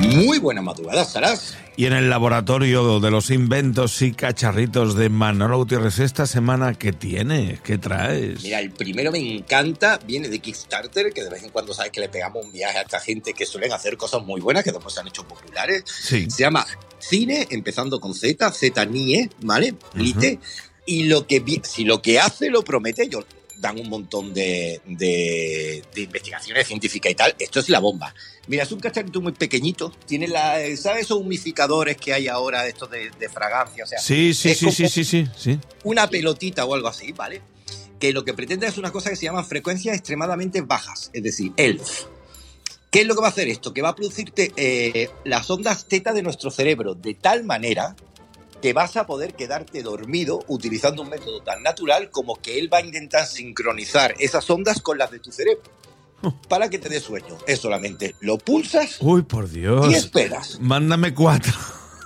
Muy buena madrugada, Saras. Y en el laboratorio de los inventos y cacharritos de Manolo Gutiérrez, esta semana, ¿qué tienes? ¿Qué traes? Mira, el primero me encanta, viene de Kickstarter, que de vez en cuando sabes que le pegamos un viaje a esta gente que suelen hacer cosas muy buenas, que después se han hecho populares. Sí. Se llama Cine, empezando con Z, Z NIE, ¿vale? Lite. Y lo que si lo que hace lo promete, ellos dan un montón de, de- de investigaciones científicas y tal. Esto es la bomba. Mira, es un cacharrito muy pequeñito. Tiene la, ¿sabes esos humificadores que hay ahora, estos de, de fragancia? O sea, Sí, sí, sí, sí, sí, sí, sí. una pelotita o algo así, ¿vale? Que lo que pretende es una cosa que se llama frecuencias extremadamente bajas, es decir, ELF. ¿Qué es lo que va a hacer esto? Que va a producirte eh, las ondas teta de nuestro cerebro de tal manera que vas a poder quedarte dormido utilizando un método tan natural como que él va a intentar sincronizar esas ondas con las de tu cerebro para que te dé sueño. Es solamente lo pulsas Uy, por Dios. y esperas. Mándame cuatro.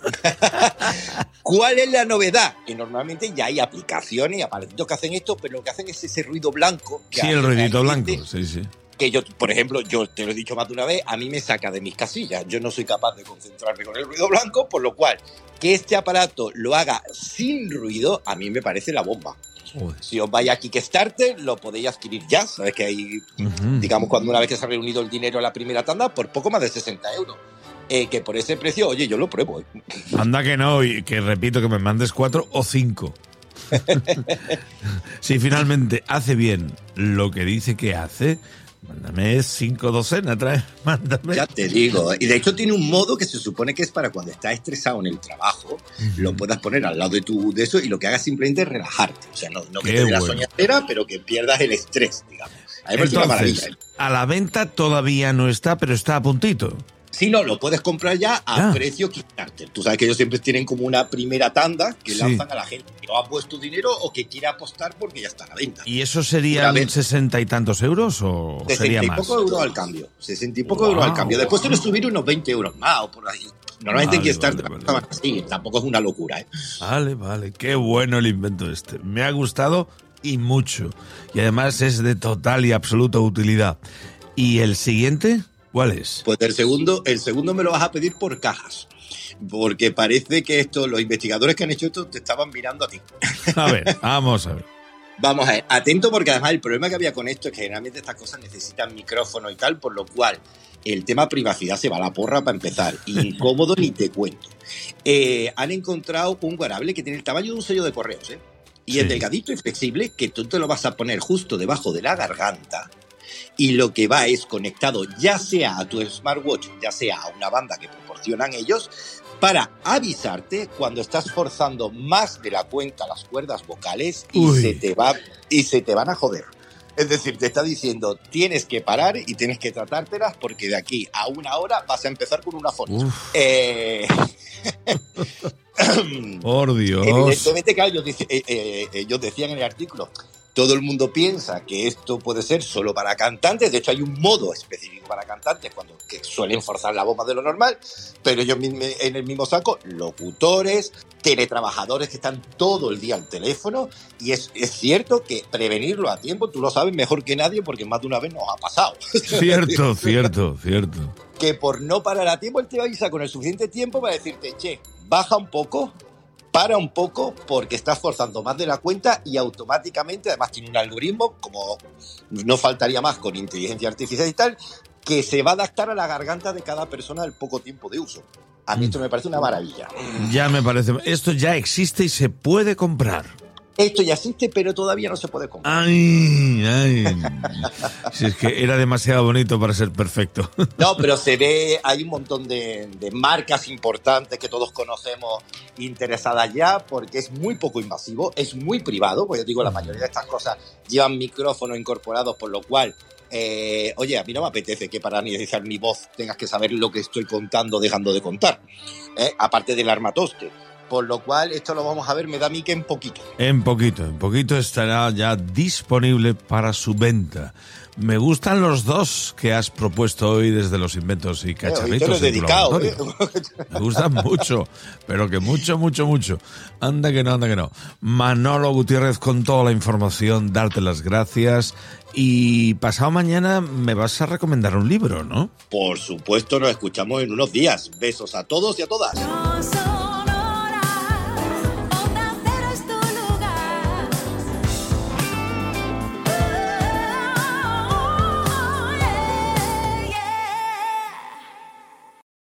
¿Cuál es la novedad? Que normalmente ya hay aplicaciones y aparatitos que hacen esto, pero lo que hacen es ese ruido blanco. Que Sí, el ruidito blanco. Sí, sí. Que yo, por ejemplo, yo te lo he dicho más de una vez, a mí me saca de mis casillas. Yo no soy capaz de concentrarme con el ruido blanco, por lo cual que este aparato lo haga sin ruido, a mí me parece la bomba. Si os vais a Kickstarter, lo podéis adquirir ya. Sabes que hay, digamos, cuando una vez que se ha reunido el dinero a la primera tanda, por poco más de 60 euros. Eh, que por ese precio, oye, yo lo pruebo. ¿eh? Anda que no, y que repito que me mandes cuatro o cinco. si finalmente hace bien lo que dice que hace, mándame cinco docenas, trae, mándame. Ya te digo. Y de hecho tiene un modo que se supone que es para cuando estás estresado en el trabajo, lo puedas poner al lado de tu de eso y lo que hagas simplemente es relajarte. O sea, no, no que te dé la bueno. soñadera, pero que pierdas el estrés, digamos. A parece una maravilla. Entonces, a la venta todavía no está, pero está a puntito. Si no, lo puedes comprar ya a precio Kickstarter. Tú sabes que ellos siempre tienen como una primera tanda que Sí. lanzan a la gente que no ha puesto dinero o que quiere apostar porque ya está a la venta. ¿Y eso serían sesenta y tantos euros o 60 sería y más? poco euros al cambio. 60 y poco Wow. euros al cambio. Después lo subir unos 20 euros más o por ahí. Normalmente en Vale, así, tampoco es una locura, ¿eh? Vale, vale, qué bueno el invento este. Me ha gustado y mucho. Y además es de total y absoluta utilidad. ¿Y el siguiente? ¿Cuál es? Pues el segundo, el segundo me lo vas a pedir por cajas. Porque parece que esto, los investigadores que han hecho esto te estaban mirando a ti. A ver, vamos a ver. Vamos a ver, atento porque además el problema que había con esto es que generalmente estas cosas necesitan micrófono y tal, por lo cual el tema privacidad se va a la porra para empezar. Incómodo ni te cuento. Eh, han encontrado un wearable que tiene el tamaño de un sello de correos, ¿eh? Y es delgadito y flexible que tú te lo vas a poner justo debajo de la garganta y lo que va es conectado ya sea a tu smartwatch, ya sea a una banda que proporcionan ellos, para avisarte cuando estás forzando más de la cuenta las cuerdas vocales y Uy. se te va y se te van a joder. Es decir, te está diciendo, tienes que parar y tienes que tratártelas porque de aquí a una hora vas a empezar con una foto. Eh... por Dios. Evidentemente, claro, ellos, eh, eh, ellos decían en el artículo, todo el mundo piensa que esto puede ser solo para cantantes, de hecho hay un modo específico para cantantes cuando que suelen forzar la bomba de lo normal, pero ellos en el mismo saco, locutores, teletrabajadores que están todo el día al teléfono, y es, es cierto que prevenirlo a tiempo, tú lo sabes mejor que nadie porque más de una vez nos ha pasado. Cierto, cierto, cierto. que por no parar a tiempo, él te avisa con el suficiente tiempo para decirte, che, baja un poco, para un poco, porque estás forzando más de la cuenta y automáticamente, además tiene un algoritmo, como no faltaría más con inteligencia artificial y tal, que se va a adaptar a la garganta de cada persona al poco tiempo de uso. A mí esto me parece una maravilla. Ya me parece. Esto ya existe y se puede comprar. Esto ya existe, pero todavía no se puede comprar. Ay, ay. Si es que era demasiado bonito para ser perfecto. No, pero se ve, hay un montón de, de marcas importantes que todos conocemos interesadas ya, porque es muy poco invasivo, es muy privado, pues yo digo, la mayoría de estas cosas llevan micrófonos incorporados, por lo cual, eh, oye, a mí no me apetece que para analizar mi voz tengas que saber lo que estoy contando, dejando de contar, ¿eh? aparte del armatoste. Por lo cual esto lo vamos a ver, me da a mí que en poquito. En poquito, en poquito estará ya disponible para su venta. Me gustan los dos que has propuesto hoy desde los inventos y cacharritos. Te dedicado, ¿eh? Me gustan mucho, pero que mucho, mucho, mucho. Anda que no, anda que no. Manolo Gutiérrez con toda la información, darte las gracias. Y pasado mañana me vas a recomendar un libro, ¿no? Por supuesto, nos escuchamos en unos días. Besos a todos y a todas.